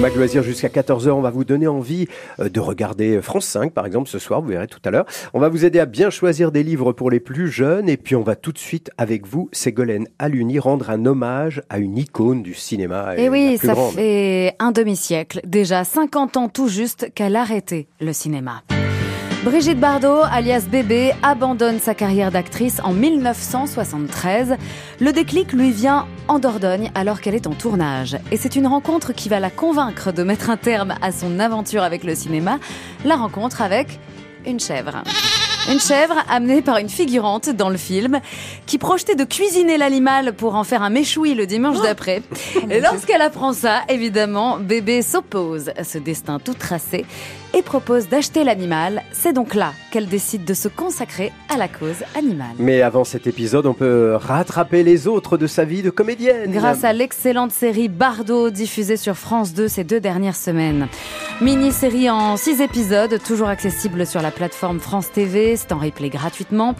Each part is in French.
Mag Loisir jusqu'à 14h. On va vous donner envie euh, de regarder France 5, par exemple, ce soir. Vous verrez tout à l'heure. On va vous aider à bien choisir des livres pour les plus jeunes. Et puis, on va tout de suite, avec vous, Ségolène Aluni, rendre un hommage à une icône du cinéma. Et, oui, ça fait un demi-siècle, déjà 50 ans tout juste, qu'elle a arrêté le cinéma. Brigitte Bardot, alias Bébé, abandonne sa carrière d'actrice en 1973. Le déclic lui vient en Dordogne alors qu'elle est en tournage. Et c'est une rencontre qui va la convaincre de mettre un terme à son aventure avec le cinéma, la rencontre avec une chèvre. Une chèvre amenée par une figurante dans le film qui projetait de cuisiner l'animal pour en faire un méchoui le dimanche oh. d'après. Et lorsqu'elle apprend ça, évidemment, bébé s'oppose à ce destin tout tracé et propose d'acheter l'animal. C'est donc là qu'elle décide de se consacrer à la cause animale. Mais avant cet épisode, on peut rattraper les autres de sa vie de comédienne. Grâce à l'excellente série Bardot diffusée sur France 2 ces deux dernières semaines. Mini-série en six épisodes, toujours accessible sur la plateforme France TV, c'est en replay gratuitement.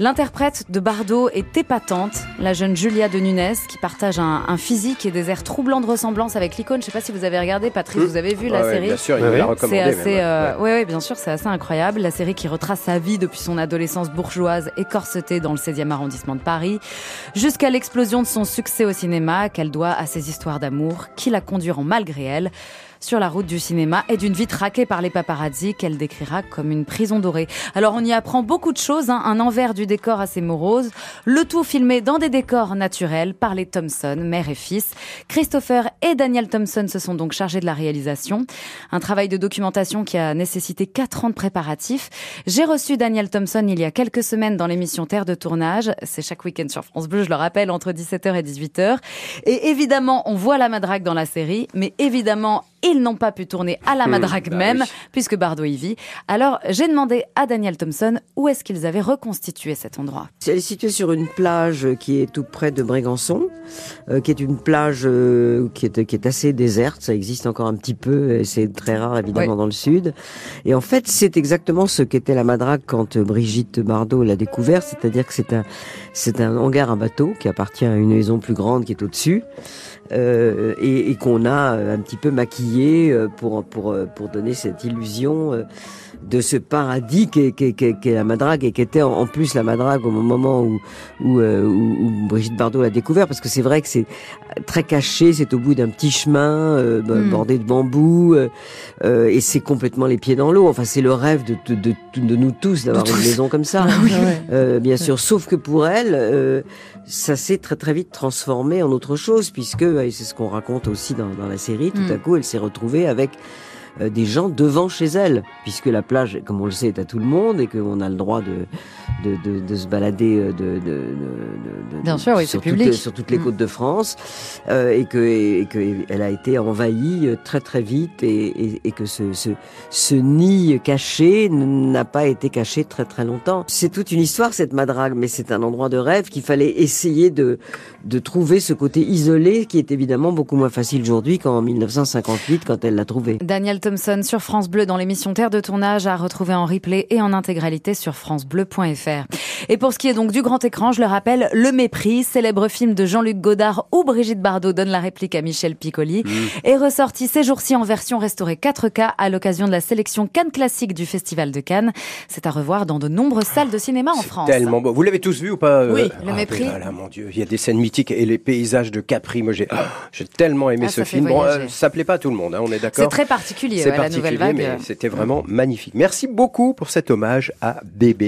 L'interprète de Bardot est épatante, la jeune Julia de Nunes, qui partage un, physique et des airs troublants de ressemblance avec l'icône. Je sais pas si vous avez regardé, Patrice, vous avez vu la série Bien sûr, il l'a recommandé. Euh, oui, bien sûr, c'est assez incroyable. La série qui retrace sa vie depuis son adolescence bourgeoise et corsetée dans le 16e arrondissement de Paris, jusqu'à l'explosion de son succès au cinéma qu'elle doit à ses histoires d'amour qui la conduiront malgré elle sur la route du cinéma et d'une vie traquée par les paparazzi qu'elle décrira comme une prison dorée. Alors on y apprend beaucoup de choses, hein. un envers du décor assez morose, le tout filmé dans des décors naturels par les Thompson, mère et fils. Christopher et Daniel Thompson se sont donc chargés de la réalisation. Un travail de documentation qui a nécessité quatre ans de préparatifs. J'ai reçu Daniel Thompson il y a quelques semaines dans l'émission Terre de tournage. C'est chaque week-end sur France Bleu, je le rappelle, entre 17h et 18h. Et évidemment, on voit la madrague dans la série, mais évidemment, ils n'ont pas pu tourner à la hmm, Madrague bah même, puisque Bardot y vit. Alors, j'ai demandé à Daniel Thompson où est-ce qu'ils avaient reconstitué cet endroit. Elle est située sur une plage qui est tout près de Brégançon, euh, qui est une plage euh, qui, est, qui est assez déserte. Ça existe encore un petit peu, c'est très rare évidemment dans le sud. Et en fait, c'est exactement ce qu'était la Madrague quand Brigitte Bardot l'a découvert, c'est-à-dire que c'est un, c'est un hangar à bateau qui appartient à une maison plus grande qui est au-dessus. Euh, et, et qu'on a un petit peu maquillé euh, pour, pour, euh, pour donner cette illusion de ce paradis qu'est qu qu la Madrague et qui était en, plus la Madrague au moment où, où, où, Brigitte Bardot l'a découvert parce que c'est vrai que c'est très caché, c'est au bout d'un petit chemin hmm. bordé de bambou euh, et c'est complètement les pieds dans l'eau. Enfin, c'est le rêve de, de, de, de nous tous d'avoir une maison comme ça, ah bien sûr. Sauf que pour elle, ça s'est très très vite transformé en autre chose puisque et c'est ce qu'on raconte aussi dans, dans, la série. Tout à mm. coup, elle s'est retrouvée avec des gens devant chez elle, puisque la plage, comme on le sait, est à tout le monde et qu'on a le droit de, de, de, de se balader euh, de, de, Bien sûr, oui, sur, toutes, sur toutes les mm. côtes de France euh, et que et, que elle a été envahie euh, très très vite et, et, et que ce, ce, ce nid caché n'a pas été caché très très longtemps. C'est toute une histoire cette Madrague, mais c'est un endroit de rêve qu'il fallait essayer de de trouver ce côté isolé qui est évidemment beaucoup moins facile aujourd'hui qu'en 1958 quand elle l'a trouvé. Daniel Thompson sur France Bleu dans l'émission Terre de tournage à retrouver en replay et en intégralité sur francebleu.fr. Et pour ce qui est donc du grand écran, je le rappelle, Le Mépris, célèbre film de Jean-Luc Godard où Brigitte Bardot donne la réplique à Michel Piccoli, mmh. est ressorti ces jours-ci en version restaurée 4K à l'occasion de la sélection Cannes Classique du Festival de Cannes. C'est à revoir dans de nombreuses salles de cinéma en France. Tellement beau. Vous l'avez tous vu ou pas euh, Oui, Le ah, Mépris. Là, mon Dieu, il y a des scènes mythiques et les paysages de Capri. Moi, j'ai j'ai tellement aimé ah, ce film. Bon, euh, ça plaît pas à tout le monde, hein, on est d'accord. C'est très particulier. C'est particulier, mais c'était vraiment magnifique. Merci beaucoup pour cet hommage à Bébé.